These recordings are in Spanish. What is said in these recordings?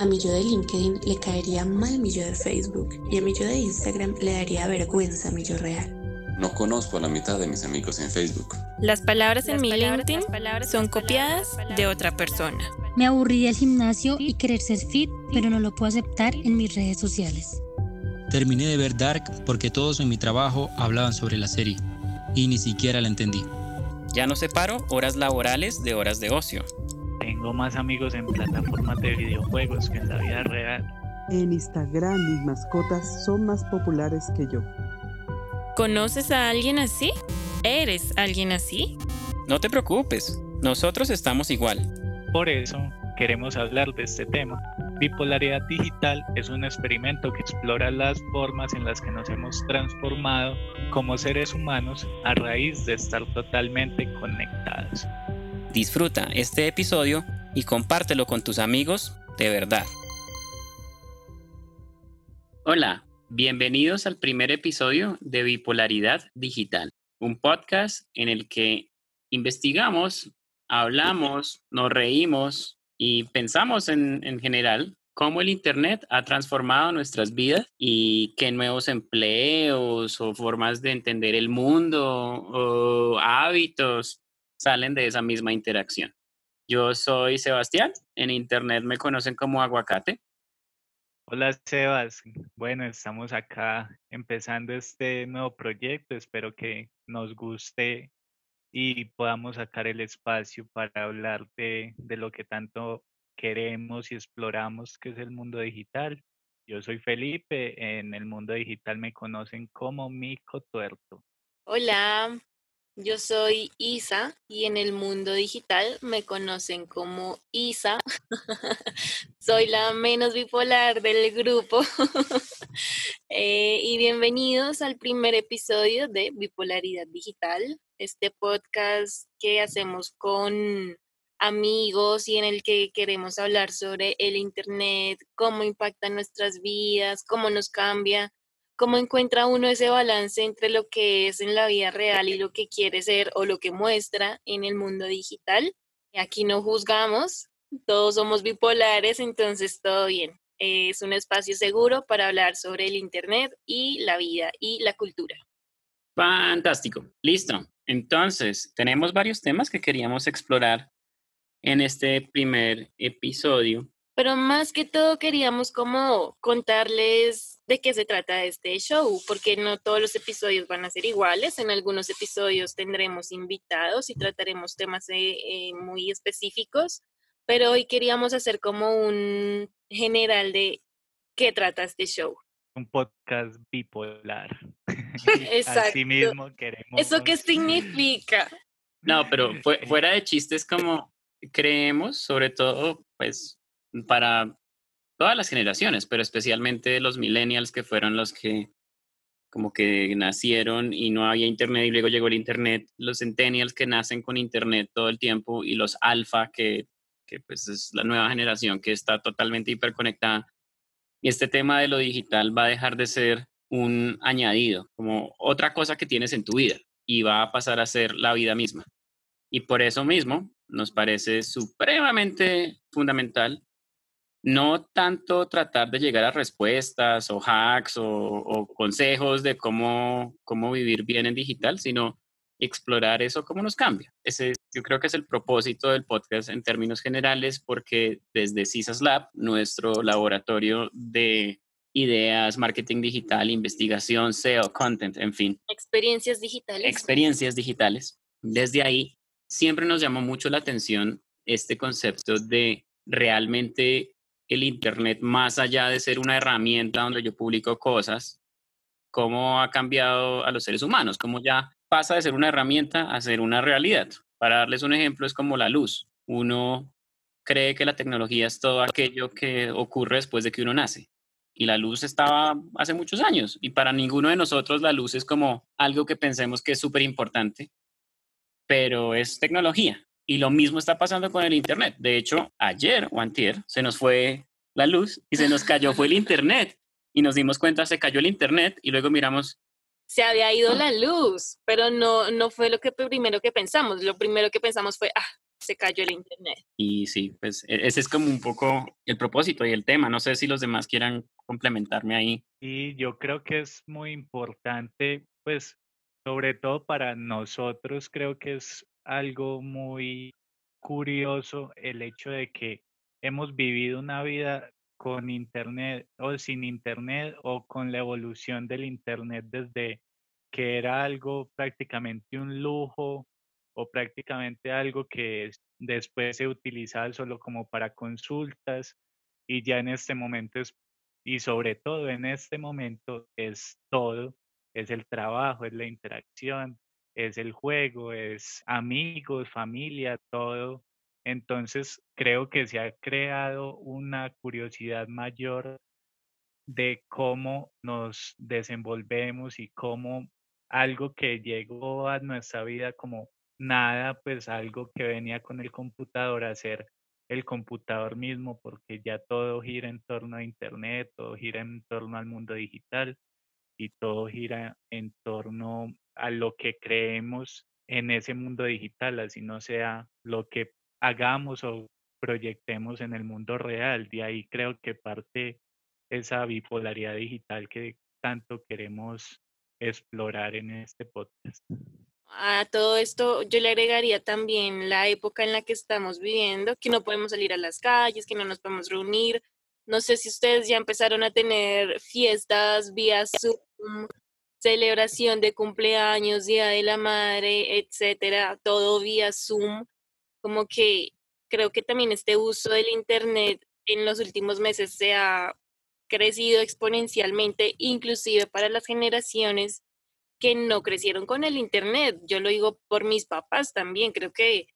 A mi yo de LinkedIn le caería mal mi yo de Facebook y a mi yo de Instagram le daría vergüenza mi yo real. No conozco a la mitad de mis amigos en Facebook. Las palabras en mi LinkedIn son copiadas de otra persona. Me aburrí del gimnasio y querer ser fit, pero no lo puedo aceptar en mis redes sociales. Terminé de ver Dark porque todos en mi trabajo hablaban sobre la serie y ni siquiera la entendí. Ya no separo horas laborales de horas de ocio. Tengo más amigos en plataformas de videojuegos que en la vida real. En Instagram mis mascotas son más populares que yo. ¿Conoces a alguien así? ¿Eres alguien así? No te preocupes, nosotros estamos igual. Por eso queremos hablar de este tema. Bipolaridad digital es un experimento que explora las formas en las que nos hemos transformado como seres humanos a raíz de estar totalmente conectados. Disfruta este episodio y compártelo con tus amigos de verdad. Hola, Bienvenidos al primer episodio de Bipolaridad Digital, un podcast en el que investigamos, hablamos, nos reímos y pensamos en, en general cómo el Internet ha transformado nuestras vidas y qué nuevos empleos o formas de entender el mundo o hábitos salen de esa misma interacción. Yo soy Sebastián, en Internet me conocen como aguacate Hola Sebas, bueno, estamos acá empezando este nuevo proyecto, espero que nos guste y podamos sacar el espacio para hablar de, lo que tanto queremos y exploramos, que es el mundo digital. Yo soy Felipe, en el mundo digital me conocen como Mico Tuerto. Hola, yo soy Isa y en el mundo digital me conocen como Isa. soy la menos bipolar del grupo. Eh, y bienvenidos al primer episodio de Bipolaridad Digital, este podcast que hacemos con amigos y en el que queremos hablar sobre el Internet, cómo impacta nuestras vidas, cómo nos cambia ¿Cómo encuentra uno ese balance entre lo que es en la vida real y lo que quiere ser o lo que muestra en el mundo digital? Aquí no juzgamos, todos somos bipolares, entonces todo bien. Es un espacio seguro para hablar sobre el Internet y la vida y la cultura. Fantástico, listo. Entonces, tenemos varios temas que queríamos explorar en este primer episodio pero más que todo queríamos como contarles de qué se trata este show, porque no todos los episodios van a ser iguales, en algunos episodios tendremos invitados y trataremos temas eh, eh, muy específicos, pero hoy queríamos hacer como un general de qué trata este show. Un podcast bipolar. Exacto. Así mismo queremos. ¿Eso qué significa? No, pero fuera de chistes como creemos, sobre todo, pues para todas las generaciones, pero especialmente los millennials que fueron los que como que nacieron y no había internet y luego llegó el internet, los centennials que nacen con internet todo el tiempo y los alfa que, que pues es la nueva generación que está totalmente hiperconectada. Y este tema de lo digital va a dejar de ser un añadido, como otra cosa que tienes en tu vida y va a pasar a ser la vida misma. Y por eso mismo nos parece supremamente fundamental no tanto tratar de llegar a respuestas o hacks o, consejos de cómo, cómo vivir bien en digital, sino explorar eso, cómo nos cambia. Ese yo creo que es el propósito del podcast en términos generales, porque desde CISAS Lab, nuestro laboratorio de ideas, marketing digital, investigación, SEO, content, en fin. Experiencias digitales. Experiencias digitales. Desde ahí siempre nos llamó mucho la atención este concepto de realmente el Internet, más allá de ser una herramienta donde yo publico cosas, cómo ha cambiado a los seres humanos, cómo ya pasa de ser una herramienta a ser una realidad. Para darles un ejemplo, es como la luz. Uno cree que la tecnología es todo aquello que ocurre después de que uno nace. Y la luz estaba hace muchos años. Y para ninguno de nosotros la luz es como algo que pensemos que es súper importante, pero es tecnología. Y lo mismo está pasando con el Internet. De hecho, ayer o antier se nos fue la luz y se nos cayó fue el Internet. Y nos dimos cuenta, se cayó el Internet y luego miramos. Se había ido la luz, pero no, no fue lo que primero que pensamos. Lo primero que pensamos fue, ah, se cayó el internet. Y sí, pues e- ese es como un poco el propósito y el tema. No sé si los demás quieran complementarme ahí. Y yo creo que es muy importante, pues, sobre todo para nosotros, creo que es algo muy curioso el hecho de que hemos vivido una vida con internet o sin internet o con la evolución del internet desde que era algo prácticamente un lujo o prácticamente algo que es- después se utilizaba solo como para consultas y ya en este momento es, y sobre todo en este momento es todo, es el trabajo, es la interacción, es el juego, es amigos, familia, todo. Entonces creo que se ha creado una curiosidad mayor de cómo nos desenvolvemos y cómo algo que llegó a nuestra vida como nada, pues algo que venía con el computador a ser el computador mismo, porque ya todo gira en torno a Internet, todo gira en torno al mundo digital y todo gira en torno a lo que creemos en ese mundo digital, así no sea lo que hagamos o proyectemos en el mundo real. De ahí creo que parte esa bipolaridad digital que tanto queremos explorar en este podcast. A todo esto yo le agregaría también la época en la que estamos viviendo, que no podemos salir a las calles, que no nos podemos reunir. No sé si ustedes ya empezaron a tener fiestas vía Zoom, celebración de cumpleaños, Día de la Madre, etcétera, todo vía Zoom. Como que creo que también este uso del Internet en los últimos meses se ha crecido exponencialmente, inclusive para las generaciones que no crecieron con el Internet. Yo lo digo por mis papás también. Creo que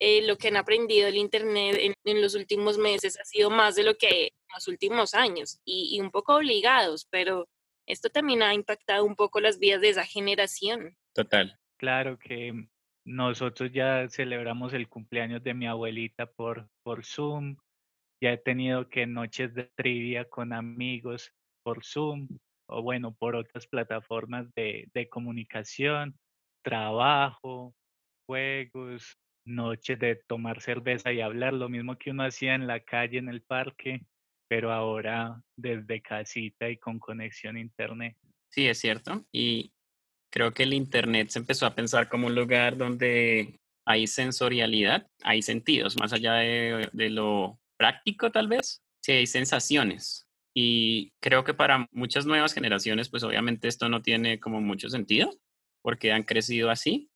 eh, lo que han aprendido del Internet en, en los últimos meses ha sido más de lo que en los últimos años y, y un poco obligados, pero esto también ha impactado un poco las vidas de esa generación. Total. Claro que nosotros ya celebramos el cumpleaños de mi abuelita por, por Zoom, ya he tenido que noches de trivia con amigos por Zoom o bueno, por otras plataformas de, de comunicación, trabajo, juegos, noches de tomar cerveza y hablar, lo mismo que uno hacía en la calle, en el parque, pero ahora desde casita y con conexión a internet. Sí, es cierto. Y creo que el Internet se empezó a pensar como un lugar donde hay sensorialidad, hay sentidos, más allá de, de lo práctico tal vez. Sí, hay sensaciones. Y creo que para muchas nuevas generaciones, pues obviamente esto no tiene como mucho sentido, porque han crecido así.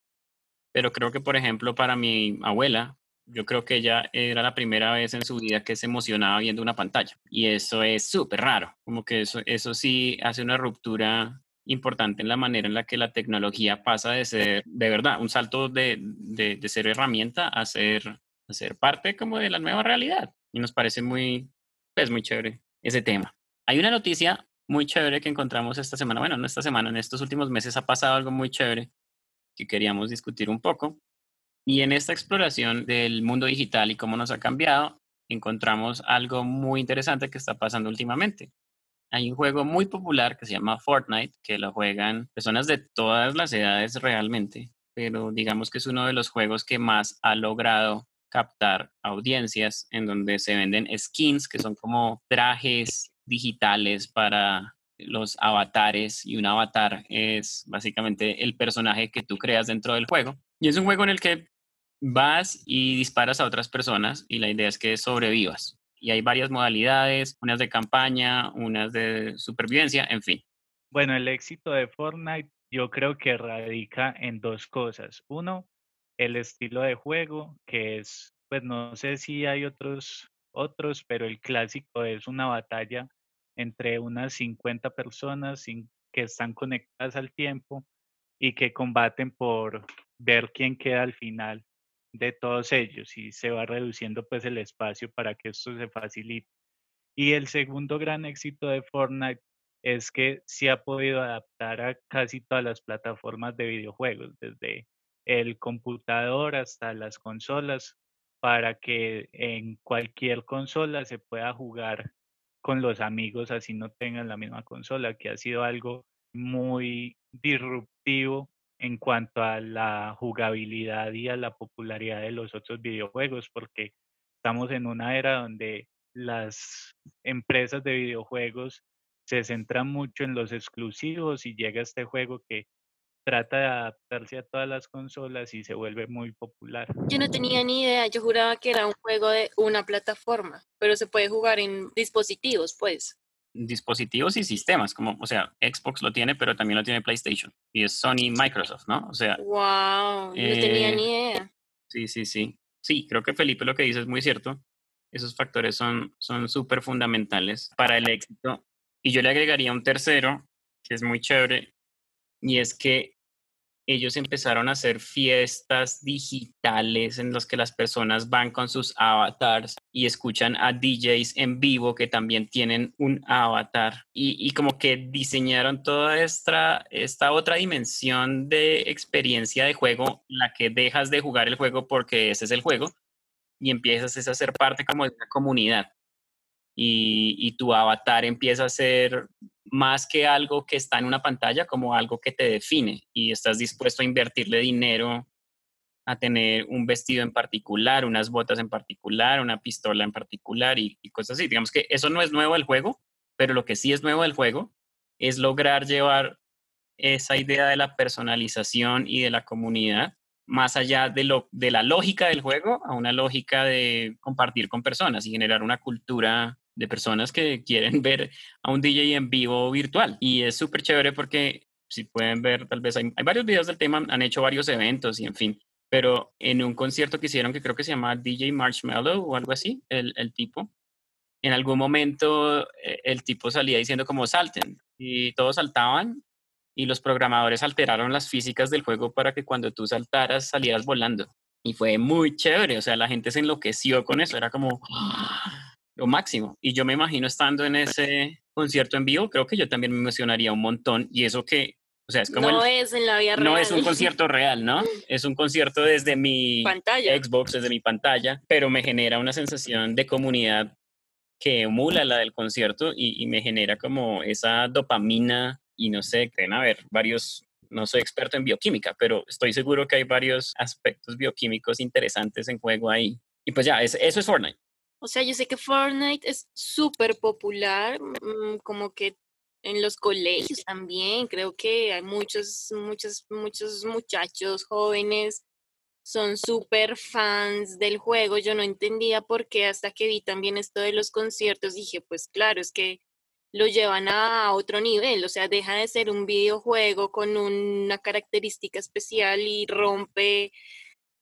Pero creo que, por ejemplo, para mi abuela, yo creo que ella era la primera vez en su vida que se emocionaba viendo una pantalla. Y eso es súper raro. Como que eso, eso sí hace una ruptura importante en la manera en la que la tecnología pasa de ser, de verdad, un salto de, de, ser herramienta a ser, a ser parte como de la nueva realidad. Y nos parece muy, pues muy chévere ese tema. Hay una noticia muy chévere que encontramos esta semana, bueno, no esta semana, en estos últimos meses ha pasado algo muy chévere que queríamos discutir un poco. Y en esta exploración del mundo digital y cómo nos ha cambiado, encontramos algo muy interesante que está pasando últimamente. Hay un juego muy popular que se llama Fortnite, que lo juegan personas de todas las edades realmente, pero digamos que es uno de los juegos que más ha logrado captar audiencias en donde se venden skins, que son como trajes digitales para los avatares y un avatar es básicamente el personaje que tú creas dentro del juego. Y es un juego en el que vas y disparas a otras personas y la idea es que sobrevivas. Y hay varias modalidades, unas de campaña, unas de supervivencia, en fin. Bueno, el éxito de Fortnite yo creo que radica en dos cosas. Uno, el estilo de juego, que es, pues no sé si hay otros, otros, pero el clásico es una batalla entre unas 50 personas que están conectadas al tiempo y que combaten por ver quién queda al final de todos ellos y se va reduciendo pues el espacio para que esto se facilite. Y el segundo gran éxito de Fortnite es que se ha podido adaptar a casi todas las plataformas de videojuegos, desde el computador hasta las consolas, para que en cualquier consola se pueda jugar con los amigos así no tengan la misma consola, que ha sido algo muy disruptivo en cuanto a la jugabilidad y a la popularidad de los otros videojuegos, porque estamos en una era donde las empresas de videojuegos se centran mucho en los exclusivos y llega este juego que trata de adaptarse a todas las consolas y se vuelve muy popular. Yo no tenía ni idea, yo juraba que era un juego de una plataforma, pero se puede jugar en dispositivos, pues. Dispositivos y sistemas, como, o sea, Xbox lo tiene, pero también lo tiene PlayStation. Y es Sony Microsoft, ¿no? O sea. ¡Wow! No tenía eh, ni idea. Sí, sí, sí. Sí, creo que Felipe lo que dice es muy cierto. Esos factores son súper fundamentales para el éxito. Y yo le agregaría un tercero, que es muy chévere, y es que ellos empezaron a hacer fiestas digitales en las que las personas van con sus avatars y escuchan a DJs en vivo que también tienen un avatar. Y, como que diseñaron toda esta, esta otra dimensión de experiencia de juego, la que dejas de jugar el juego porque ese es el juego y empiezas a ser parte como de una comunidad. Y, tu avatar empieza a ser más que algo que está en una pantalla, como algo que te define y estás dispuesto a invertirle dinero a tener un vestido en particular, unas botas en particular, una pistola en particular y, cosas así. Digamos que eso no es nuevo del juego, pero lo que sí es nuevo del juego es lograr llevar esa idea de la personalización y de la comunidad más allá de, lo, de la lógica del juego a una lógica de compartir con personas y generar una cultura de personas que quieren ver a un DJ en vivo virtual. Y es súper chévere porque si pueden ver, tal vez hay, varios videos del tema, han hecho varios eventos y en fin. Pero en un concierto que hicieron, que creo que se llama DJ Marshmallow o algo así, el, el tipo, en algún momento eh, el tipo salía diciendo como salten y todos saltaban y los programadores alteraron las físicas del juego para que cuando tú saltaras salieras volando. Y fue muy chévere, o sea, la gente se enloqueció con eso, era como, lo máximo. Y yo me imagino estando en ese concierto en vivo, creo que yo también me emocionaría un montón. Y eso que, o sea, es como... No es en la vida real. No es un concierto real, ¿no? Es un concierto desde mi pantalla. Xbox, desde mi pantalla, pero me genera una sensación de comunidad que emula la del concierto y, y me genera como esa dopamina y no sé, creen haber varios no soy experto en bioquímica, pero estoy seguro que hay varios aspectos bioquímicos interesantes en juego ahí. Y pues ya, eso es Fortnite. O sea, yo sé que Fortnite es súper popular, mm, como que en los colegios también, creo que hay muchos, muchos, muchos muchachos jóvenes son súper fans del juego. Yo no entendía por qué hasta que vi también esto de los conciertos, dije, pues claro, es que lo llevan a otro nivel, o sea, deja de ser un videojuego con una característica especial y rompe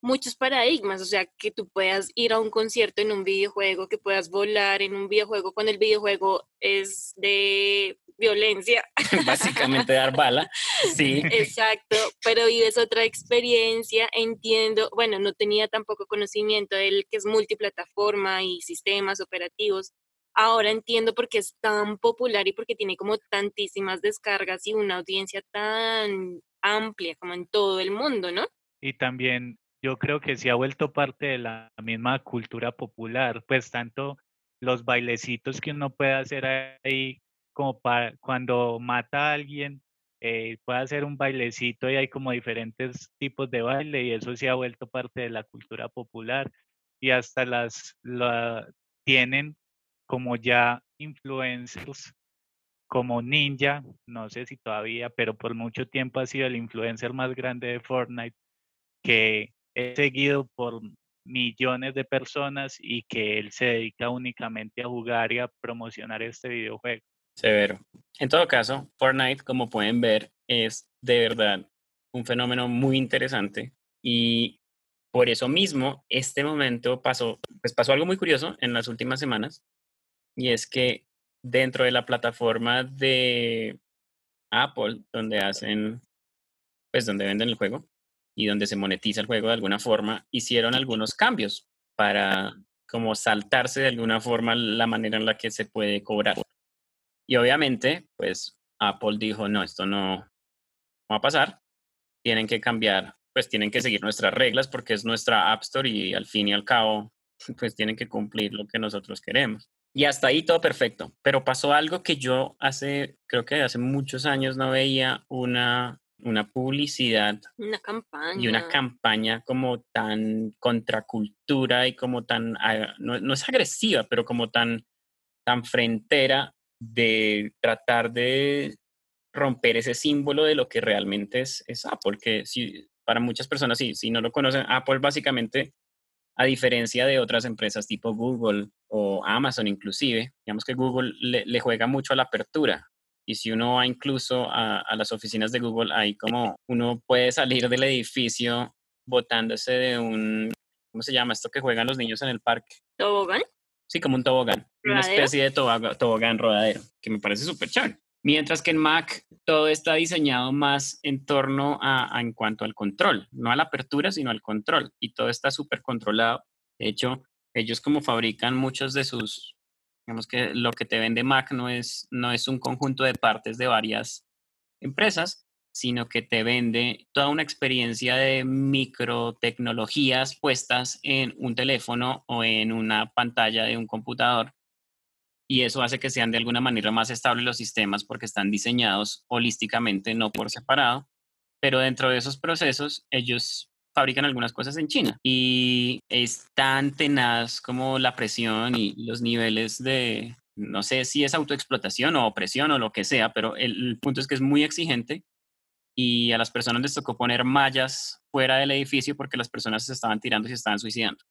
muchos paradigmas, o sea, que tú puedas ir a un concierto en un videojuego, que puedas volar en un videojuego cuando el videojuego es de violencia. Básicamente dar bala, sí. Exacto, pero vives otra experiencia, entiendo, bueno, no tenía tampoco conocimiento del que es multiplataforma y sistemas operativos. Ahora entiendo por qué es tan popular y porque tiene como tantísimas descargas y una audiencia tan amplia como en todo el mundo, ¿no? Y también yo creo que se ha vuelto parte de la misma cultura popular, pues tanto los bailecitos que uno puede hacer ahí, como para cuando mata a alguien, eh, puede hacer un bailecito y hay como diferentes tipos de baile y eso se ha vuelto parte de la cultura popular y hasta las la, tienen como ya influencers como Ninja, no sé si todavía, pero por mucho tiempo ha sido el influencer más grande de Fortnite, que es seguido por millones de personas y que él se dedica únicamente a jugar y a promocionar este videojuego. Severo. En todo caso, Fortnite, como pueden ver, es de verdad un fenómeno muy interesante y por eso mismo este momento pasó, pues pasó algo muy curioso en las últimas semanas y es que dentro de la plataforma de Apple, donde hacen, pues donde venden el juego, y donde se monetiza el juego de alguna forma, hicieron algunos cambios para como saltarse de alguna forma la manera en la que se puede cobrar. Y obviamente, pues Apple dijo, no, esto no va a pasar, tienen que cambiar, pues tienen que seguir nuestras reglas porque es nuestra App Store y al fin y al cabo, pues tienen que cumplir lo que nosotros queremos. Y hasta ahí todo perfecto, pero pasó algo que yo hace, creo que hace muchos años no veía una una publicidad Una campaña. y una campaña como tan contracultura y como tan, ah, no, no es agresiva, pero como tan, tan frentera de tratar de romper ese símbolo de lo que realmente es, es Apple, que si, para muchas personas, sí, si no lo conocen, Apple básicamente, a diferencia de otras empresas tipo Google o Amazon inclusive, digamos que Google le, le juega mucho a la apertura. Y si uno va incluso a, a las oficinas de Google, ahí como uno puede salir del edificio botándose de un, ¿cómo se llama esto que juegan los niños en el parque? ¿Tobogán? Sí, como un tobogán, una ¿Rodadero? especie de tobogán rodadero, que me parece súper chévere. Mientras que en Mac todo está diseñado más en torno a, a- en cuanto al control, no a la apertura, sino al control. Y todo está súper controlado. De hecho, ellos como fabrican muchos de sus, digamos que lo que te vende Mac no es, no es un conjunto de partes de varias empresas, sino que te vende toda una experiencia de microtecnologías puestas en un teléfono o en una pantalla de un computador. Y eso hace que sean de alguna manera más estables los sistemas porque están diseñados holísticamente, no por separado. Pero dentro de esos procesos, ellos fabrican algunas cosas en China. Y es tan tenaz como la presión y los niveles de, no sé si es autoexplotación o opresión o lo que sea, pero el, punto es que es muy exigente y a las personas les tocó poner mallas fuera del edificio porque las personas se estaban tirando y se estaban suicidando.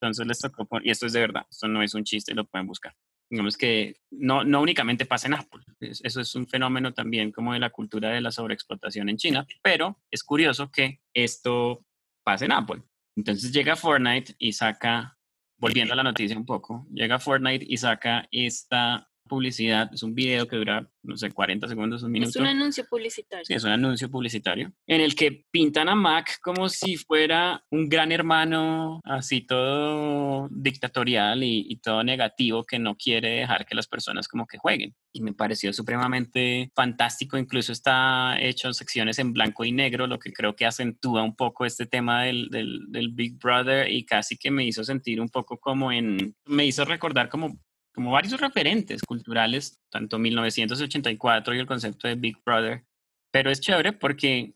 Entonces les tocó y esto es de verdad, esto no es un chiste, lo pueden buscar. Digamos que no, no únicamente pasa en Apple, es- eso es un fenómeno también como de la cultura de la sobreexplotación en China, pero es curioso que esto pase en Apple. Entonces llega Fortnite y saca, volviendo a la noticia un poco, llega Fortnite y saca esta publicidad, es un video que dura, no sé, 40 segundos, un minuto. Es un anuncio publicitario. Sí, es un anuncio publicitario en el que pintan a Mac como si fuera un gran hermano, así todo dictatorial y, y todo negativo que no quiere dejar que las personas como que jueguen. Y me pareció supremamente fantástico, incluso está hecho en secciones en blanco y negro, lo que creo que acentúa un poco este tema del, del, del Big Brother y casi que me hizo sentir un poco como en, me hizo recordar como como varios referentes culturales, tanto 1984 y el concepto de Big Brother, pero es chévere porque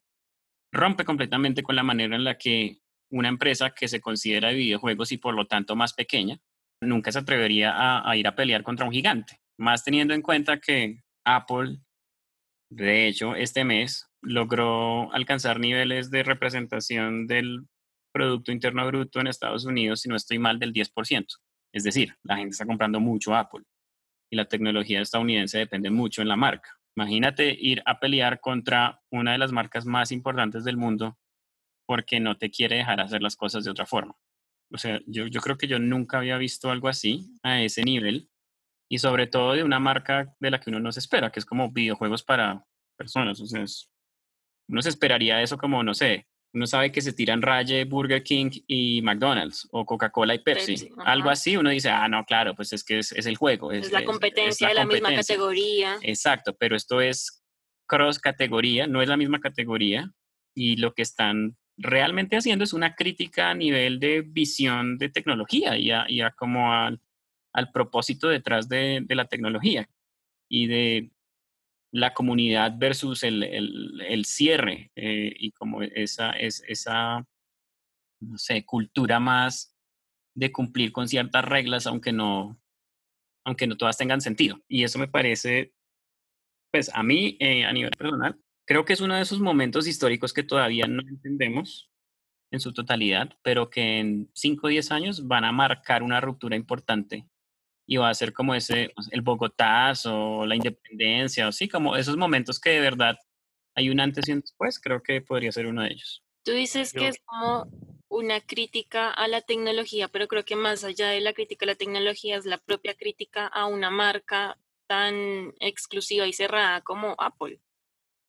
rompe completamente con la manera en la que una empresa que se considera de videojuegos y por lo tanto más pequeña, nunca se atrevería a, ir a pelear contra un gigante, más teniendo en cuenta que Apple, de hecho, este mes logró alcanzar niveles de representación del Producto Interno Bruto en Estados Unidos, si no estoy mal, del 10%. Es decir, la gente está comprando mucho Apple y la tecnología estadounidense depende mucho en la marca. Imagínate ir a pelear contra una de las marcas más importantes del mundo porque no te quiere dejar hacer las cosas de otra forma. O sea, yo, yo creo que yo nunca había visto algo así a ese nivel y sobre todo de una marca de la que uno no se espera, que es como videojuegos para personas. O sea, uno se esperaría eso como, no sé, uno sabe que se tiran raye Burger King y McDonald's o Coca-Cola y Pepsi. Pepsi, Algo así, uno dice, ah, no, claro, pues es que es, es el juego. Es la competencia la de la misma competencia". categoría. Exacto, pero esto es cross categoría, no es la misma categoría y lo que están realmente haciendo es una crítica a nivel de visión de tecnología y a, y a como al, al propósito detrás de, de la tecnología y de la comunidad versus el, el- el cierre eh, y como esa, es, esa, no sé, cultura más de cumplir con ciertas reglas aunque no, aunque no todas tengan sentido. Y eso me parece, pues a mí, eh, a nivel personal, creo que es uno de esos momentos históricos que todavía no entendemos en su totalidad, pero que en 5 o 10 años van a marcar una ruptura importante y va a ser como ese, pues, el Bogotazo, la independencia, o sí, como esos momentos que de verdad hay un antes y un después, creo que podría ser uno de ellos. Tú dices Yo- que es como una crítica a la tecnología, pero creo que más allá de la crítica a la tecnología es la propia crítica a una marca tan exclusiva y cerrada como Apple.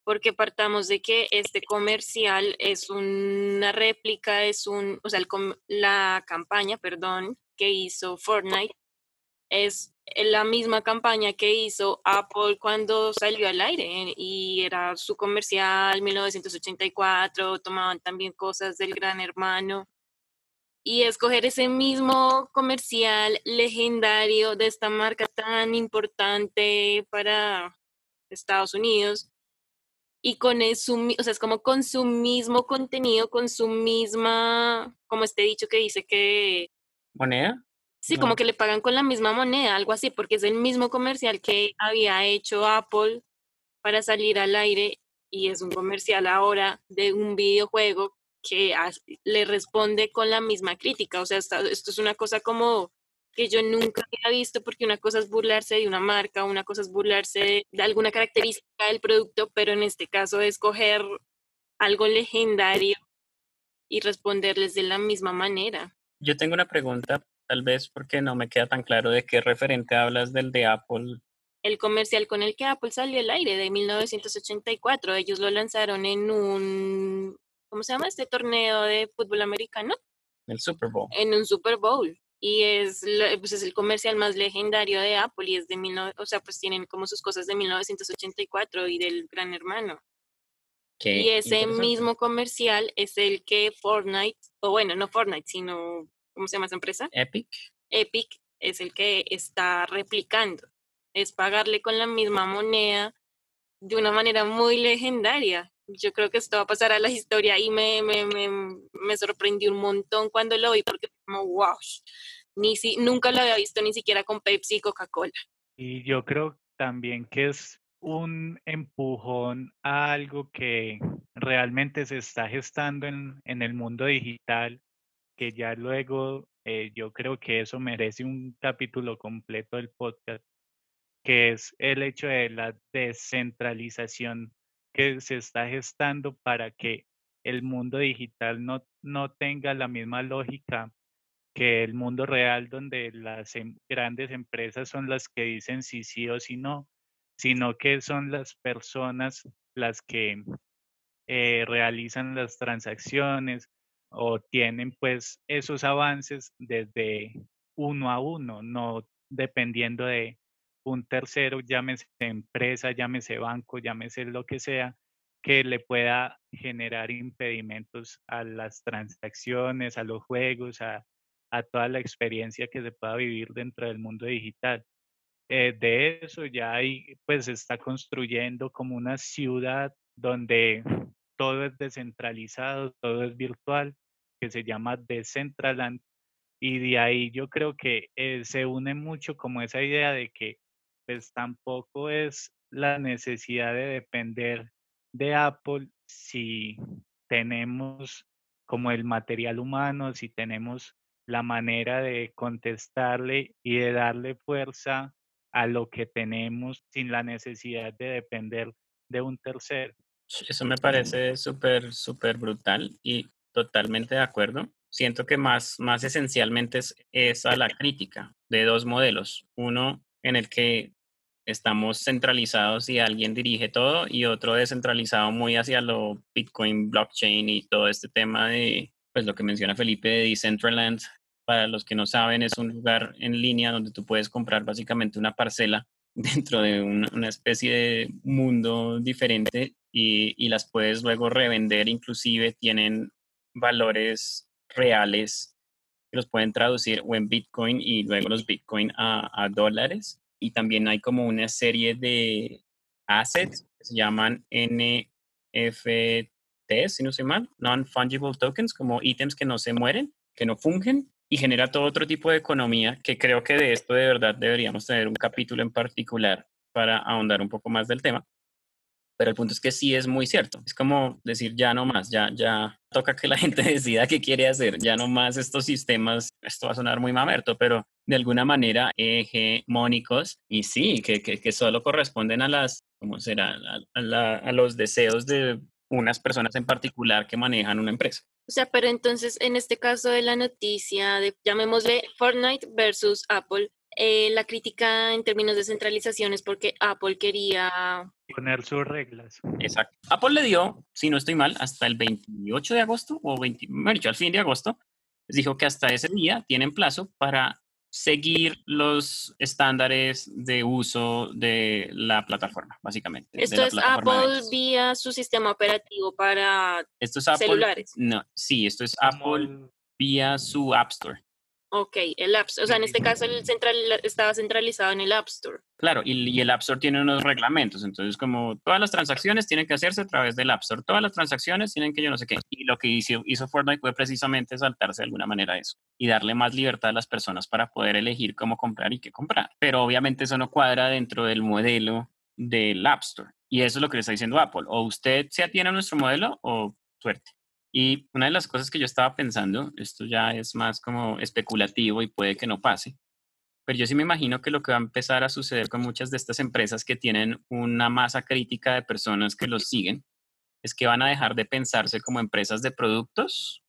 Porque partamos de que este comercial es una réplica, es un, o sea, el la campaña, perdón, que hizo Fortnite es la misma campaña que hizo Apple cuando salió al aire y era su comercial 1984, tomaban también cosas del gran hermano y escoger ese mismo comercial legendario de esta marca tan importante para Estados Unidos y con su, o sea, es como con su mismo contenido, con su misma, como este dicho que dice que... ¿Moneda? Sí, como que le pagan con la misma moneda, algo así, porque es el mismo comercial que había hecho Apple para salir al aire y es un comercial ahora de un videojuego que le responde con la misma crítica. O sea, esto es una cosa como que yo nunca había visto porque una cosa es burlarse de una marca, una cosa es burlarse de alguna característica del producto, pero en este caso es coger algo legendario y responderles de la misma manera. Yo tengo una pregunta, tal vez porque no me queda tan claro de qué referente hablas del de Apple. El comercial con el que Apple salió al aire de 1984, ellos lo lanzaron en un, ¿cómo se llama este torneo de fútbol americano? El Super Bowl. En un Super Bowl y es, pues es el comercial más legendario de Apple y es de, mil, o sea, pues tienen como sus cosas de 1984 y del Gran Hermano. y ese mismo comercial es el que Fortnite, o bueno, no Fortnite, sino, ¿cómo se llama esa empresa? Epic. Epic es el que está replicando. Es pagarle con la misma moneda de una manera muy legendaria yo creo que esto va a pasar a la historia y me, me, me, me sorprendió un montón cuando lo vi porque como, wow, ni si, nunca lo había visto ni siquiera con Pepsi y Coca-Cola. Y yo creo también que es un empujón a algo que realmente se está gestando en, en el mundo digital, que ya luego eh, yo creo que eso merece un capítulo completo del podcast, que es el hecho de la descentralización que se está gestando para que el mundo digital no, no tenga la misma lógica que el mundo real donde las em, grandes empresas son las que dicen sí, sí o sí no, sino que son las personas las que eh, realizan las transacciones o tienen pues esos avances desde uno a uno, no dependiendo de, un tercero, llámese empresa, llámese banco, llámese lo que sea, que le pueda generar impedimentos a las transacciones, a los juegos, a, toda la experiencia que se pueda vivir dentro del mundo digital. Eh, de eso ya hay, pues se está construyendo como una ciudad donde todo es descentralizado, todo es virtual, que se llama Decentraland. Y de ahí yo creo que eh, se une mucho como esa idea de que pues tampoco es la necesidad de depender de Apple si tenemos como el material humano, si tenemos la manera de contestarle y de darle fuerza a lo que tenemos sin la necesidad de depender de un tercero. Eso me parece súper, súper brutal y totalmente de acuerdo. Siento que más, más esencialmente es, es a la crítica de dos modelos. Uno en el que estamos centralizados y alguien dirige todo y otro descentralizado muy hacia lo Bitcoin, blockchain y todo este tema de, pues lo que menciona Felipe de Decentraland. Para los que no saben, es un lugar en línea donde tú puedes comprar básicamente una parcela dentro de una, especie de mundo diferente y, las puedes luego revender, inclusive tienen valores reales que los pueden traducir o en Bitcoin y luego los Bitcoin a, a dólares. Y también hay como una serie de assets que se llaman NFT, si no sé mal, non-fungible tokens, como ítems que no se mueren, que no fungen, y genera todo otro tipo de economía que creo que de esto de verdad deberíamos tener un capítulo en particular para ahondar un poco más del tema. Pero el punto es que sí es muy cierto. Es como decir, ya no más, ya, ya toca que la gente decida qué quiere hacer, ya no más estos sistemas, esto va a sonar muy mamerto, pero de alguna manera hegemónicos y sí, que, que, solo corresponden a las, ¿cómo será? A los deseos de unas personas en particular que manejan una empresa. O sea, pero entonces en este caso de la noticia de, llamémosle Fortnite versus Apple, eh, la crítica en términos de centralización es porque Apple quería poner sus reglas. Exacto. Apple le dio, si no estoy mal, hasta el 28 de agosto o 20, dicho, al fin de agosto, les dijo que hasta ese día tienen plazo para seguir los estándares de uso de la plataforma, básicamente. Esto es Apple vía su sistema operativo para esto es Apple, celulares. No, sí, esto es Apple vía su App Store. Ok, el App Store. O sea, en este caso el central, estaba centralizado en el App Store. Claro, y, y, el App Store tiene unos reglamentos. Entonces, como todas las transacciones tienen que hacerse a través del App Store. Todas las transacciones tienen que yo no sé qué. Y lo que hizo, hizo Fortnite fue precisamente saltarse de alguna manera eso y darle más libertad a las personas para poder elegir cómo comprar y qué comprar. Pero obviamente eso no cuadra dentro del modelo del App Store. Y eso es lo que le está diciendo Apple. O usted se atiene a nuestro modelo o suerte. Y una de las cosas que yo estaba pensando, esto ya es más como especulativo y puede que no pase, pero yo sí me imagino que lo que va a empezar a suceder con muchas de estas empresas que tienen una masa crítica de personas que los siguen, es que van a dejar de pensarse como empresas de productos,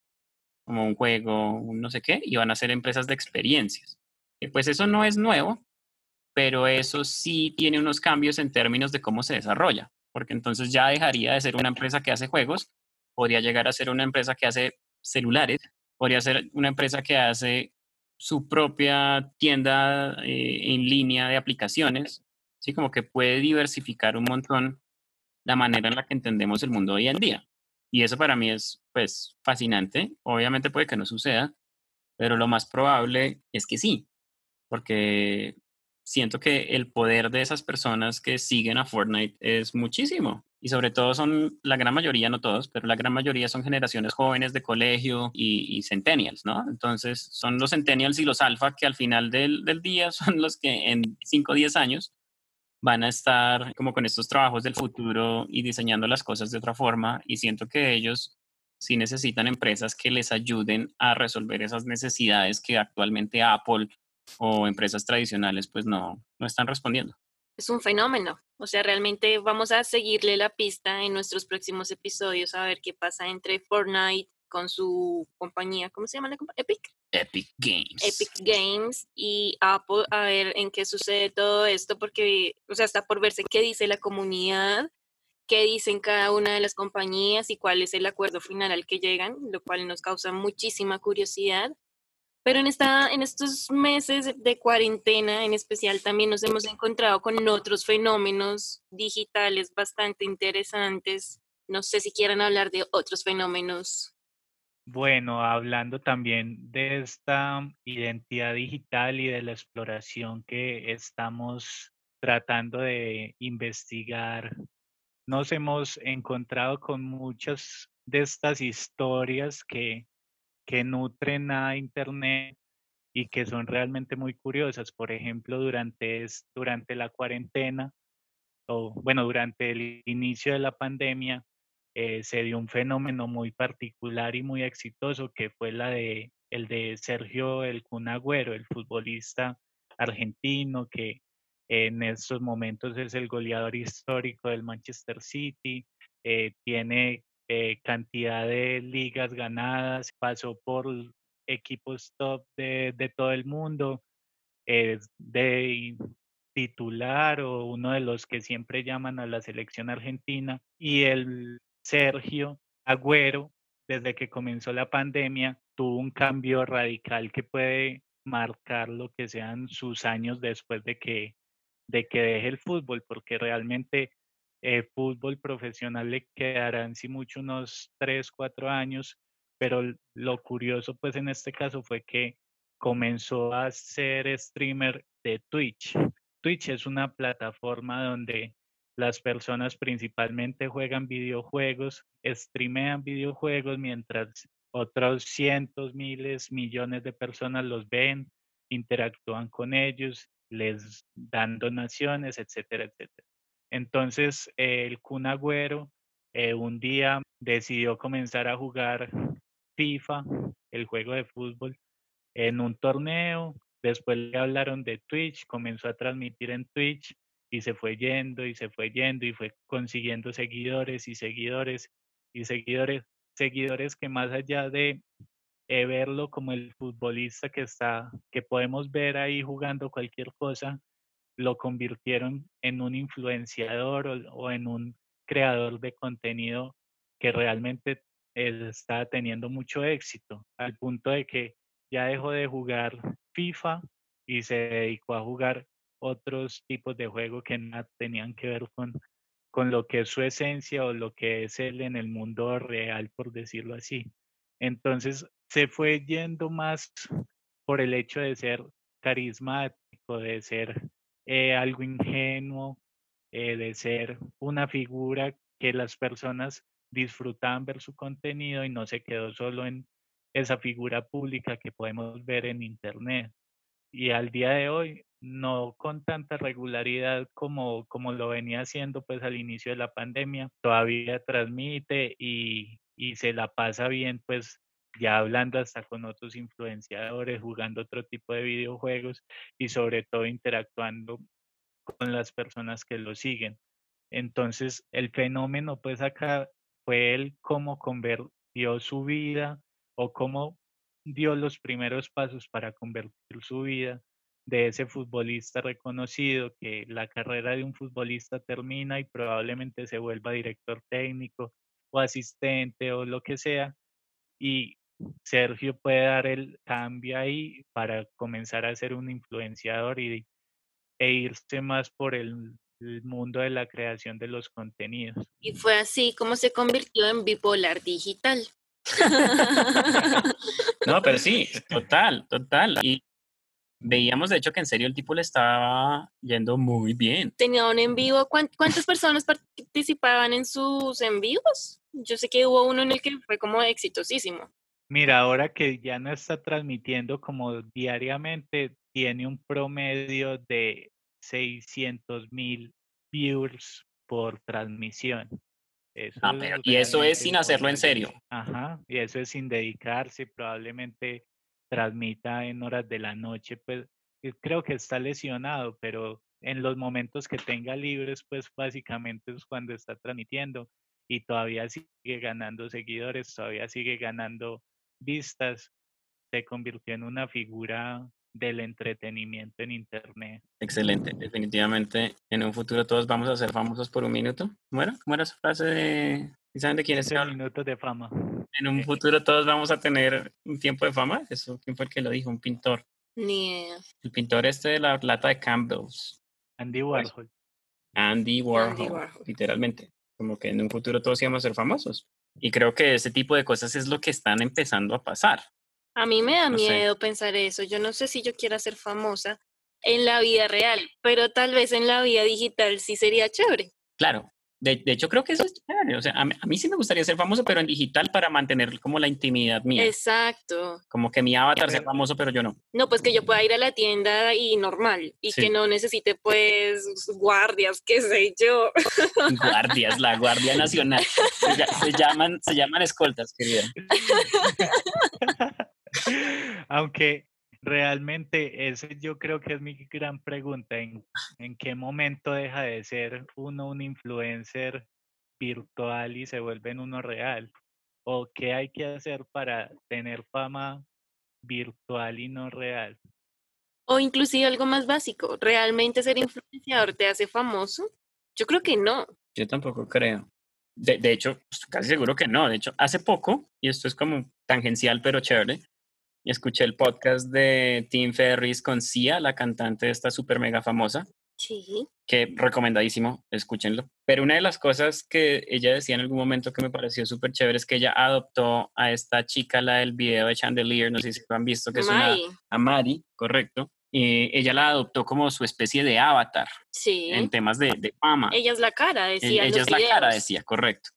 como un juego, no sé qué, y van a ser empresas de experiencias. Pues eso no es nuevo, pero eso sí tiene unos cambios en términos de cómo se desarrolla, porque entonces ya dejaría de ser una empresa que hace juegos podría llegar a ser una empresa que hace celulares, podría ser una empresa que hace su propia tienda eh, en línea de aplicaciones, ¿sí? como que puede diversificar un montón la manera en la que entendemos el mundo hoy en día. Y eso para mí es pues fascinante. Obviamente puede que no suceda, pero lo más probable es que sí, porque siento que el poder de esas personas que siguen a Fortnite es muchísimo y sobre todo son, la gran mayoría, no todos, pero la gran mayoría son generaciones jóvenes de colegio y, centennials, ¿no? Entonces son los centennials y los alfa que al final del, del día son los que en 5 o 10 años van a estar como con estos trabajos del futuro y diseñando las cosas de otra forma y siento que ellos sí necesitan empresas que les ayuden a resolver esas necesidades que actualmente Apple o empresas tradicionales pues no, no están respondiendo es un fenómeno. O sea, realmente vamos a seguirle la pista en nuestros próximos episodios a ver qué pasa entre Fortnite con su compañía, ¿cómo se llama la compañía? Epic. Epic Games. Epic Games y Apple, a ver en qué sucede todo esto, porque, o sea, está por verse qué dice la comunidad, qué dicen cada una de las compañías y cuál es el acuerdo final al que llegan, lo cual nos causa muchísima curiosidad. Pero en, esta, en estos meses de cuarentena en especial también nos hemos encontrado con otros fenómenos digitales bastante interesantes. No sé si quieran hablar de otros fenómenos. Bueno, hablando también de esta identidad digital y de la exploración que estamos tratando de investigar, nos hemos encontrado con muchas de estas historias que que nutren a Internet y que son realmente muy curiosas. Por ejemplo, durante, durante la cuarentena, o bueno, durante el inicio de la pandemia, eh, se dio un fenómeno muy particular y muy exitoso que fue el de Sergio El Cunagüero, el futbolista argentino que en estos momentos es el goleador histórico del Manchester City, eh, tiene eh, cantidad de ligas ganadas, pasó por equipos top de, de todo el mundo, es de titular o uno de los que siempre llaman a la selección argentina. Y el Sergio Agüero, desde que comenzó la pandemia, tuvo un cambio radical que puede marcar lo que sean sus años después de que, de que deje el fútbol, porque realmente eh, fútbol profesional le quedarán si mucho unos 3, 4 años, pero lo curioso pues en este caso fue que comenzó a ser streamer de Twitch. Twitch es una plataforma donde las personas principalmente juegan videojuegos, streamean videojuegos mientras otros cientos, miles, millones de personas los ven, interactúan con ellos, les dan donaciones, etcétera, etcétera. Entonces, el Kun Agüero eh, un día decidió comenzar a jugar FIFA, el juego de fútbol, en un torneo. Después le hablaron de Twitch, comenzó a transmitir en Twitch y se fue yendo y se fue yendo y fue consiguiendo seguidores y seguidores y seguidores, seguidores que más allá de eh, verlo como el futbolista que está, que podemos ver ahí jugando cualquier cosa, lo convirtieron en un influenciador o, en un creador de contenido que realmente está teniendo mucho éxito, al punto de que ya dejó de jugar FIFA y se dedicó a jugar otros tipos de juego que no tenían que ver con, con lo que es su esencia o lo que es él en el mundo real, por decirlo así. Entonces se fue yendo más por el hecho de ser carismático, de ser eh, algo ingenuo, eh, de ser una figura que las personas disfrutaban ver su contenido y no se quedó solo en esa figura pública que podemos ver en Internet. Y al día de hoy, no con tanta regularidad como, como lo venía haciendo pues al inicio de la pandemia, todavía transmite y, y se la pasa bien pues ya hablando hasta con otros influenciadores, jugando otro tipo de videojuegos y sobre todo interactuando con las personas que lo siguen. Entonces, el fenómeno pues acá fue él cómo convirtió su vida o cómo dio los primeros pasos para convertir su vida de ese futbolista reconocido, que la carrera de un futbolista termina y probablemente se vuelva director técnico o asistente o lo que sea, y Sergio puede dar el cambio ahí para comenzar a ser un influenciador y, e irse más por el, el mundo de la creación de los contenidos. Y fue así como se convirtió en bipolar digital. No, pero sí, total, total. Y veíamos de hecho que en serio el tipo le estaba yendo muy bien. Tenía un en vivo. ¿cuán- ¿Cuántas personas participaban en sus en vivos? Yo sé que hubo uno en el que fue como exitosísimo. Mira, ahora que ya no está transmitiendo como diariamente, tiene un promedio de 600 mil viewers por transmisión. Eso Ah, es y eso es sin hacerlo en serio. Ajá, y eso es sin dedicarse, probablemente transmita en horas de la noche, pues creo que está lesionado, pero en los momentos que tenga libres, pues básicamente es cuando está transmitiendo y todavía sigue ganando seguidores, todavía sigue ganando vistas, se convirtió en una figura del entretenimiento en internet. Excelente, definitivamente en un futuro todos vamos a ser famosos por un minuto. ¿Cómo era? ¿Cómo era esa frase de... ¿y ¿Saben de quién es? 15 minutos de fama. En un futuro todos vamos a tener un tiempo de fama. ¿Eso quién fue el que lo dijo? Un pintor. Ni idea. El pintor este de la lata de Campbell's. Andy Warhol. Andy Warhol, Warhol. literalmente. Como que en un futuro todos íbamos a ser famosos. Y creo que ese tipo de cosas es lo que están empezando a pasar. A mí me da No sé. miedo pensar eso. Yo no sé si yo quiera ser famosa en la vida real, pero tal vez en la vida digital sí sería chévere. Claro. De, de hecho, creo que eso es chévere. O sea, a mí, a mí sí me gustaría ser famoso, pero en digital para mantener como la intimidad mía. Exacto. Como que mi avatar sea famoso, pero yo no. No, pues que yo pueda ir a la tienda y normal y Sí. que no necesite pues guardias, qué sé yo. Guardias, la Guardia Nacional. Se, se llaman, se llaman escoltas, querida. Aunque realmente ese yo creo que es mi gran pregunta, ¿en, en qué momento deja de ser uno un influencer virtual y se vuelve en uno real? ¿O qué hay que hacer para tener fama virtual y no real? O inclusive algo más básico, ¿realmente ser influenciador te hace famoso? Yo creo que no. Yo tampoco creo. De, de hecho, estoy casi seguro que no. De hecho, hace poco, y esto es como tangencial pero chévere, escuché el podcast de Tim Ferris con Sia, la cantante esta súper mega famosa, Sí. que recomendadísimo, escúchenlo. Pero una de las cosas que ella decía en algún momento que me pareció súper chévere es que ella adoptó a esta chica, la del video de Chandelier, no sé si lo han visto, que es una, a Mari, correcto. Y ella la adoptó como su especie de avatar sí. en temas de, de fama. Ella es la cara, decía. ella es la cara, decía, correcto.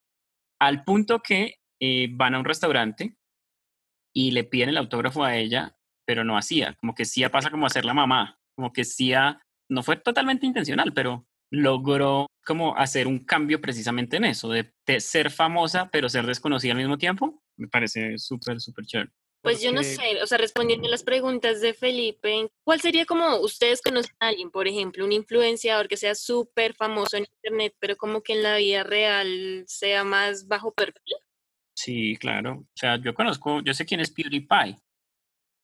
Al punto que eh, van a un restaurante y le piden el autógrafo a ella, pero no hacía. Como que Sia pasa como a ser la mamá. Como que Sia no fue totalmente intencional, pero logró como hacer un cambio precisamente en eso, de, de ser famosa, pero ser desconocida al mismo tiempo. Me parece súper, súper chévere. Pues yo no sé, o sea, respondiendo a las preguntas de Felipe, ¿cuál sería como ustedes conocen a alguien, por ejemplo, un influenciador que sea súper famoso en internet, pero como que en la vida real sea más bajo perfil? Sí, claro. O sea, yo conozco, yo sé quién es PewDiePie.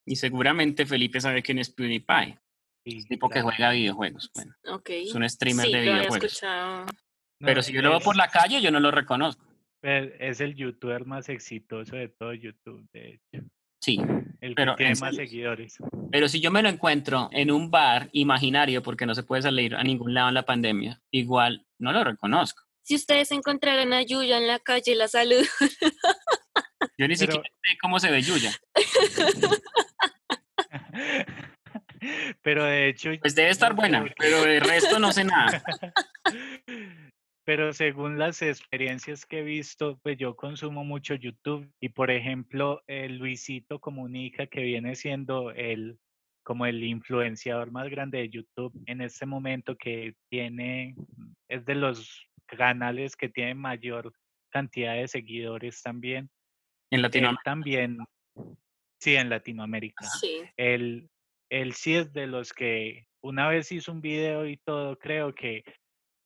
Y seguramente Felipe sabe quién es PewDiePie. Sí, tipo que juega videojuegos. Bueno, es un streamer sí, de videojuegos. Pero si yo lo veo por la calle, yo no lo reconozco. Es, el youtuber más exitoso de todo YouTube, de hecho. Sí, El Pero, que tiene ¿en más seguidores. pero si yo me lo encuentro en un bar imaginario, porque no se puede salir a ningún lado en la pandemia, igual no lo reconozco. Si ustedes encontraran a Yuya en la calle, la salud. Yo ni Pero- siquiera sé cómo se ve Yuya. Pero de hecho... Pues debe estar buena, pero de resto no sé nada. Pero según las experiencias que he visto, pues yo consumo mucho YouTube y por ejemplo, el Luisito Comunica, que viene siendo el como el influenciador más grande de YouTube en este momento que tiene, es de los canales que tiene mayor cantidad de seguidores también. En Latinoamérica. también, sí, en Latinoamérica. Sí. Él, él sí es de los que una vez hizo un video y todo, creo que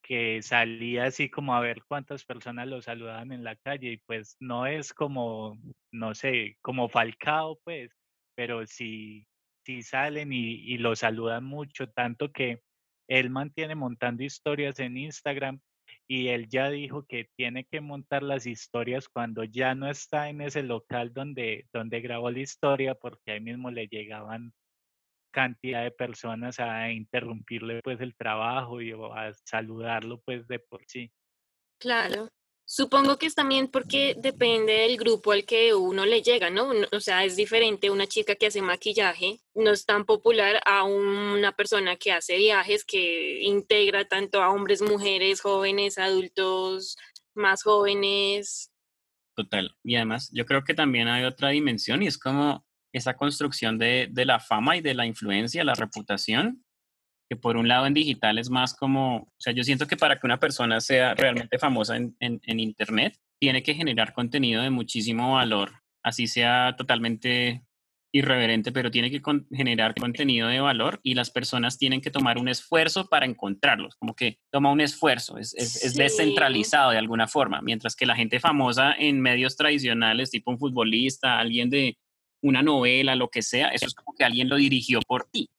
que salía así como a ver cuántas personas lo saludaban en la calle y pues no es como, no sé, como Falcao pues, pero sí, sí salen y, y lo saludan mucho, tanto que él mantiene montando historias en Instagram y él ya dijo que tiene que montar las historias cuando ya no está en ese local donde, donde grabó la historia porque ahí mismo le llegaban cantidad de personas a interrumpirle pues el trabajo y a saludarlo pues de por sí. Claro. Supongo que es también porque depende del grupo al que uno le llega, ¿no? O sea, es diferente una chica que hace maquillaje, no es tan popular a una persona que hace viajes, que integra tanto a hombres, mujeres, jóvenes, adultos, más jóvenes. Total. Y además, yo creo que también hay otra dimensión y es como esa construcción de, de, la fama y de la influencia, la reputación, que por un lado en digital es más como, o sea, yo siento que para que una persona sea realmente famosa en, en, en Internet, tiene que generar contenido de muchísimo valor, así sea totalmente irreverente, pero tiene que con, generar contenido de valor y las personas tienen que tomar un esfuerzo para encontrarlos, como que toma un esfuerzo, es, es, es descentralizado de alguna forma, mientras que la gente famosa en medios tradicionales, tipo un futbolista, alguien de, una novela, lo que sea, eso es como que alguien lo dirigió por ti.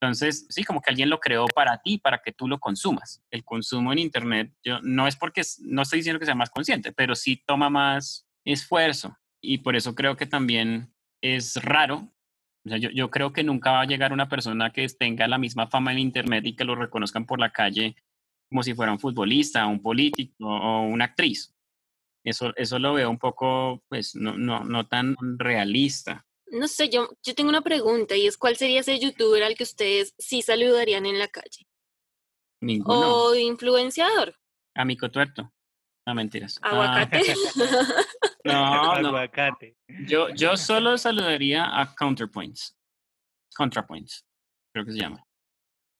Entonces, sí, como que alguien lo creó para ti, para que tú lo consumas. El consumo en Internet, yo no es porque, no estoy diciendo que sea más consciente, pero sí toma más esfuerzo. Y por eso creo que también es raro. O sea, yo, yo creo que nunca va a llegar una persona que tenga la misma fama en Internet y que lo reconozcan por la calle como si fuera un futbolista, un político o una actriz. Eso, eso lo veo un poco, pues, no, no, no tan realista. No sé, yo, yo tengo una pregunta y es ¿cuál sería ese youtuber al que ustedes sí saludarían en la calle? Ninguno. ¿O influenciador? Amico tuerto. No, mentiras. ¿Aguacate? Ah, no, no. Aguacate. Yo, yo solo saludaría a Counterpoints. ContraPoints, creo que se llama.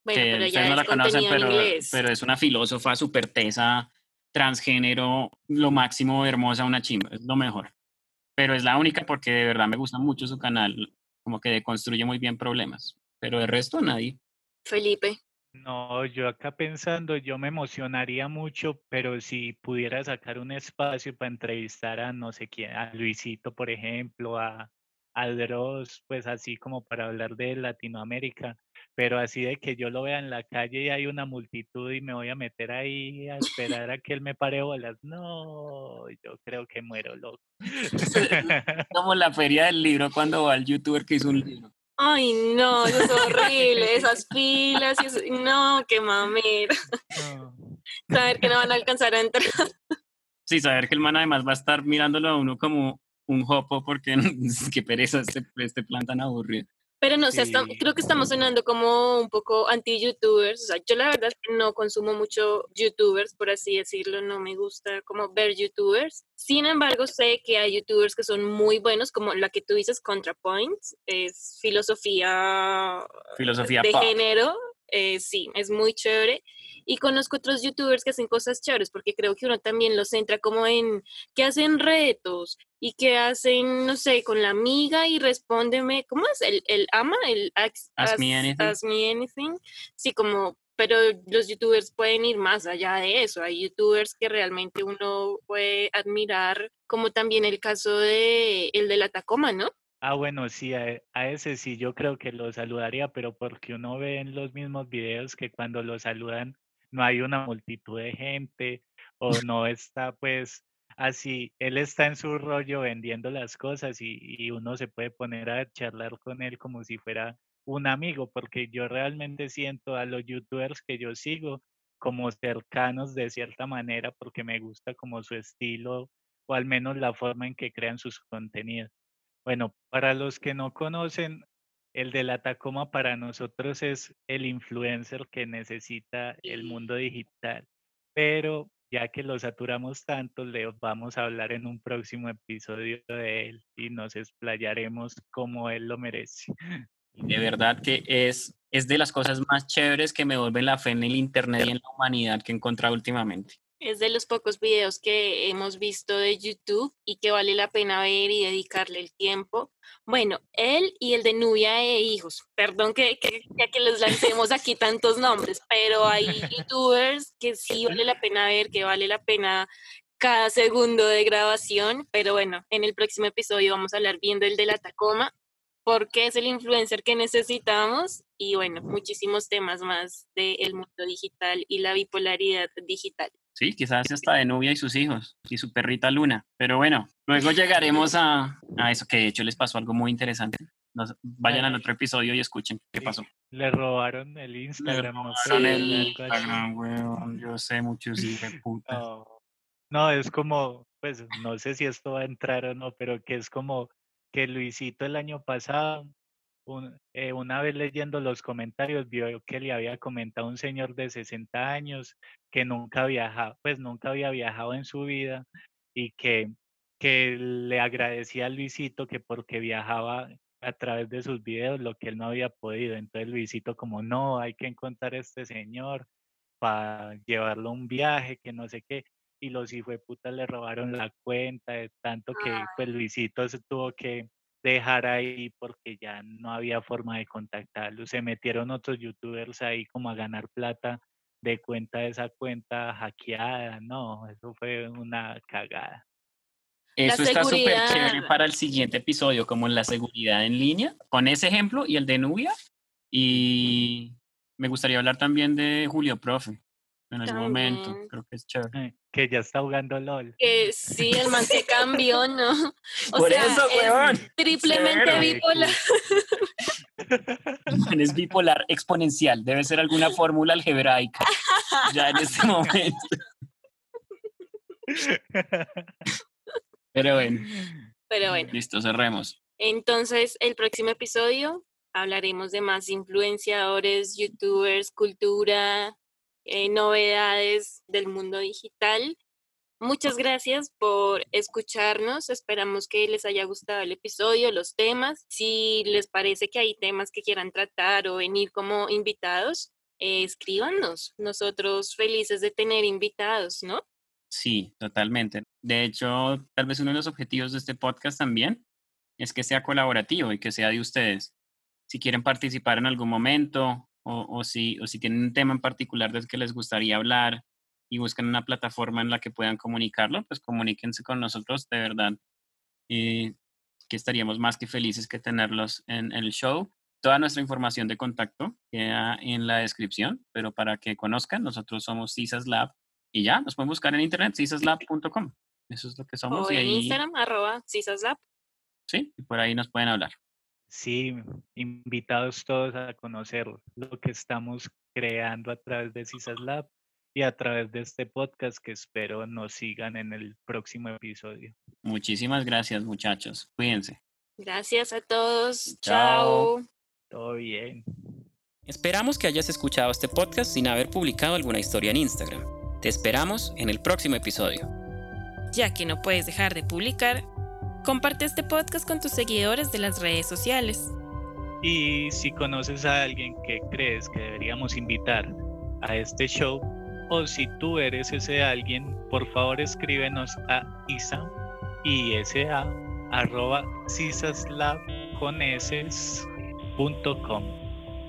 Bueno, que pero ustedes ya no la conocen, pero, pero es una filósofa súper tesa, transgénero, lo máximo, hermosa, una chimba, es lo mejor. Pero es la única porque de verdad me gusta mucho su canal, como que deconstruye muy bien problemas. Pero de resto, nadie. Felipe. No, yo acá pensando, yo me emocionaría mucho, pero si pudiera sacar un espacio para entrevistar a no sé quién, a Luisito, por ejemplo, a, a Dross, pues así como para hablar de Latinoamérica, pero así de que yo lo vea en la calle y hay una multitud y me voy a meter ahí a esperar a que él me pare bolas. No, yo creo que muero loco. Como la feria del libro cuando va el youtuber que hizo un libro. Ay, no, eso es horrible, esas filas y eso, no, qué mamera. No. Saber que no van a alcanzar a entrar. Sí, saber que el man además va a estar mirándolo a uno como un jopo porque qué pereza este, este plan tan aburrido. Pero no, o sea, está- Sí. creo que estamos sonando como un poco anti-youtubers. O sea, yo la verdad no consumo mucho youtubers, por así decirlo. No me gusta como ver youtubers. Sin embargo, sé que hay youtubers que son muy buenos, como la que tú dices, ContraPoints. Es filosofía Filosofía de pop. género. eh, sí, es muy chévere. Y conozco otros youtubers que hacen cosas chéveres, porque creo que uno también los centra como en que hacen retos y que hacen, no sé, con la amiga y respóndeme, ¿cómo es? El, el ama, el ask, Ask me anything. ask me anything. Sí, como, pero los youtubers pueden ir más allá de eso. Hay youtubers que realmente uno puede admirar, como también el caso de el de la Tacoma, ¿no? Ah, bueno, sí, a, a ese sí, yo creo que lo saludaría, pero porque uno ve en los mismos videos que cuando lo saludan no hay una multitud de gente o no está pues así, él está en su rollo vendiendo las cosas y, y uno se puede poner a charlar con él como si fuera un amigo, porque yo realmente siento a los youtubers que yo sigo como cercanos de cierta manera porque me gusta como su estilo o al menos la forma en que crean sus contenidos. Bueno, para los que no conocen, el de la Tacoma para nosotros es el influencer que necesita el mundo digital, pero ya que lo saturamos tanto, le vamos a hablar en un próximo episodio de él y nos explayaremos como él lo merece. De verdad que es, es de las cosas más chéveres que me vuelven la fe en el Internet y en la humanidad que he encontrado últimamente. Es de los pocos videos que hemos visto de YouTube y que vale la pena ver y dedicarle el tiempo. Bueno, él y el de Nubia e Hijos. Perdón que, que, que les lancemos aquí tantos nombres, pero hay youtubers que sí vale la pena ver, que vale la pena cada segundo de grabación. Pero bueno, en el próximo episodio vamos a hablar bien del de la Tacoma, porque es el influencer que necesitamos y bueno, muchísimos temas más del mundo digital y la bipolaridad digital. Sí, quizás hasta de Nubia y sus hijos y su perrita Luna. Pero bueno, luego llegaremos a, a eso que de hecho les pasó algo muy interesante. Nos, vayan al otro episodio y escuchen qué pasó. Le robaron el Instagram. Le robaron el. Instagram, weón. Yo sé muchos hijos de puta. No, es como, pues no sé si esto va a entrar o no, pero que es como que Luisito el año pasado, un- eh, una vez leyendo los comentarios, vio que le había comentado un señor de 60 años que nunca viajaba, pues nunca había viajado en su vida y que, que le agradecía a Luisito que porque viajaba a través de sus videos lo que él no había podido. Entonces Luisito como, no, hay que encontrar a este señor para llevarlo a un viaje, que no sé qué. Y los puta le robaron la cuenta, de tanto que pues Luisito se tuvo que dejar ahí porque ya no había forma de contactarlo. Se metieron otros youtubers ahí como a ganar plata de cuenta de esa cuenta hackeada. No, eso fue una cagada. Eso está súper chévere para el siguiente episodio, como la seguridad en línea, con ese ejemplo y el de Nubia. Y me gustaría hablar también de Julio Profe en algún momento. Creo que es chévere. Eh, Que ya está jugando LOL. Que sí, el man se cambió, ¿no? O Por sea, eso, es weón. Triplemente Cero. bipolar. Man, Es bipolar exponencial. Debe ser alguna fórmula algebraica ya en este momento. Pero bueno, Pero bueno, listo, cerremos. entonces el próximo episodio hablaremos de más influenciadores, youtubers, cultura, eh, novedades del mundo digital. Muchas gracias por escucharnos. Esperamos que les haya gustado el episodio, los temas. Si les parece que hay temas que quieran tratar o venir como invitados, eh, escríbanos. Nosotros felices de tener invitados, ¿no? Sí, totalmente. De hecho, tal vez uno de los objetivos de este podcast también es que sea colaborativo y que sea de ustedes. Si quieren participar en algún momento o, o si, o si tienen un tema en particular del que les gustaría hablar y buscan una plataforma en la que puedan comunicarlo, pues comuníquense con nosotros, de verdad. Y que estaríamos más que felices que tenerlos en el show. Toda nuestra información de contacto queda en la descripción, pero para que conozcan, nosotros somos CISAS Lab y ya, nos pueden buscar en internet, cisaslab.com. Eso es lo que somos O y en ahí, Instagram, arroba cisaslab. sí, y por ahí nos pueden hablar. Sí, invitados todos a conocer lo que estamos creando a través de CISAS Lab y a través de este podcast que espero nos sigan en el próximo episodio. Muchísimas gracias, muchachos. Cuídense. Gracias a todos. Chao. Chao. Todo bien. Esperamos que hayas escuchado este podcast sin haber publicado alguna historia en Instagram. Te esperamos en el próximo episodio. Ya que no puedes dejar de publicar, comparte este podcast con tus seguidores de las redes sociales. Y si conoces a alguien que crees que deberíamos invitar a este show, o si tú eres ese alguien, por favor escríbenos a isa isa arroba cisaslab con punto com.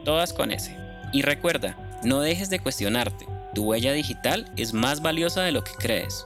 Todas con ese. Y recuerda, no dejes de cuestionarte. Tu huella digital es más valiosa de lo que crees.